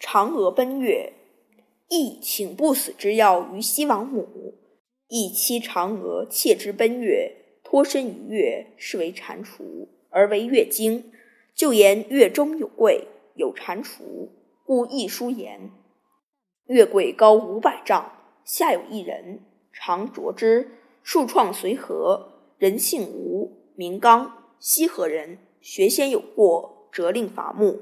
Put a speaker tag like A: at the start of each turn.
A: 嫦娥奔月，亦请不死之药于西王母，亦妻嫦娥妾之奔月，脱身于月，是为蟾蜍，而为月经。就言月中有桂，有蟾蜍，故亦书言：月桂高五百丈，下有一人，常啄之，树创随和。人姓吴，名刚，西河人，学仙有过，责令伐木。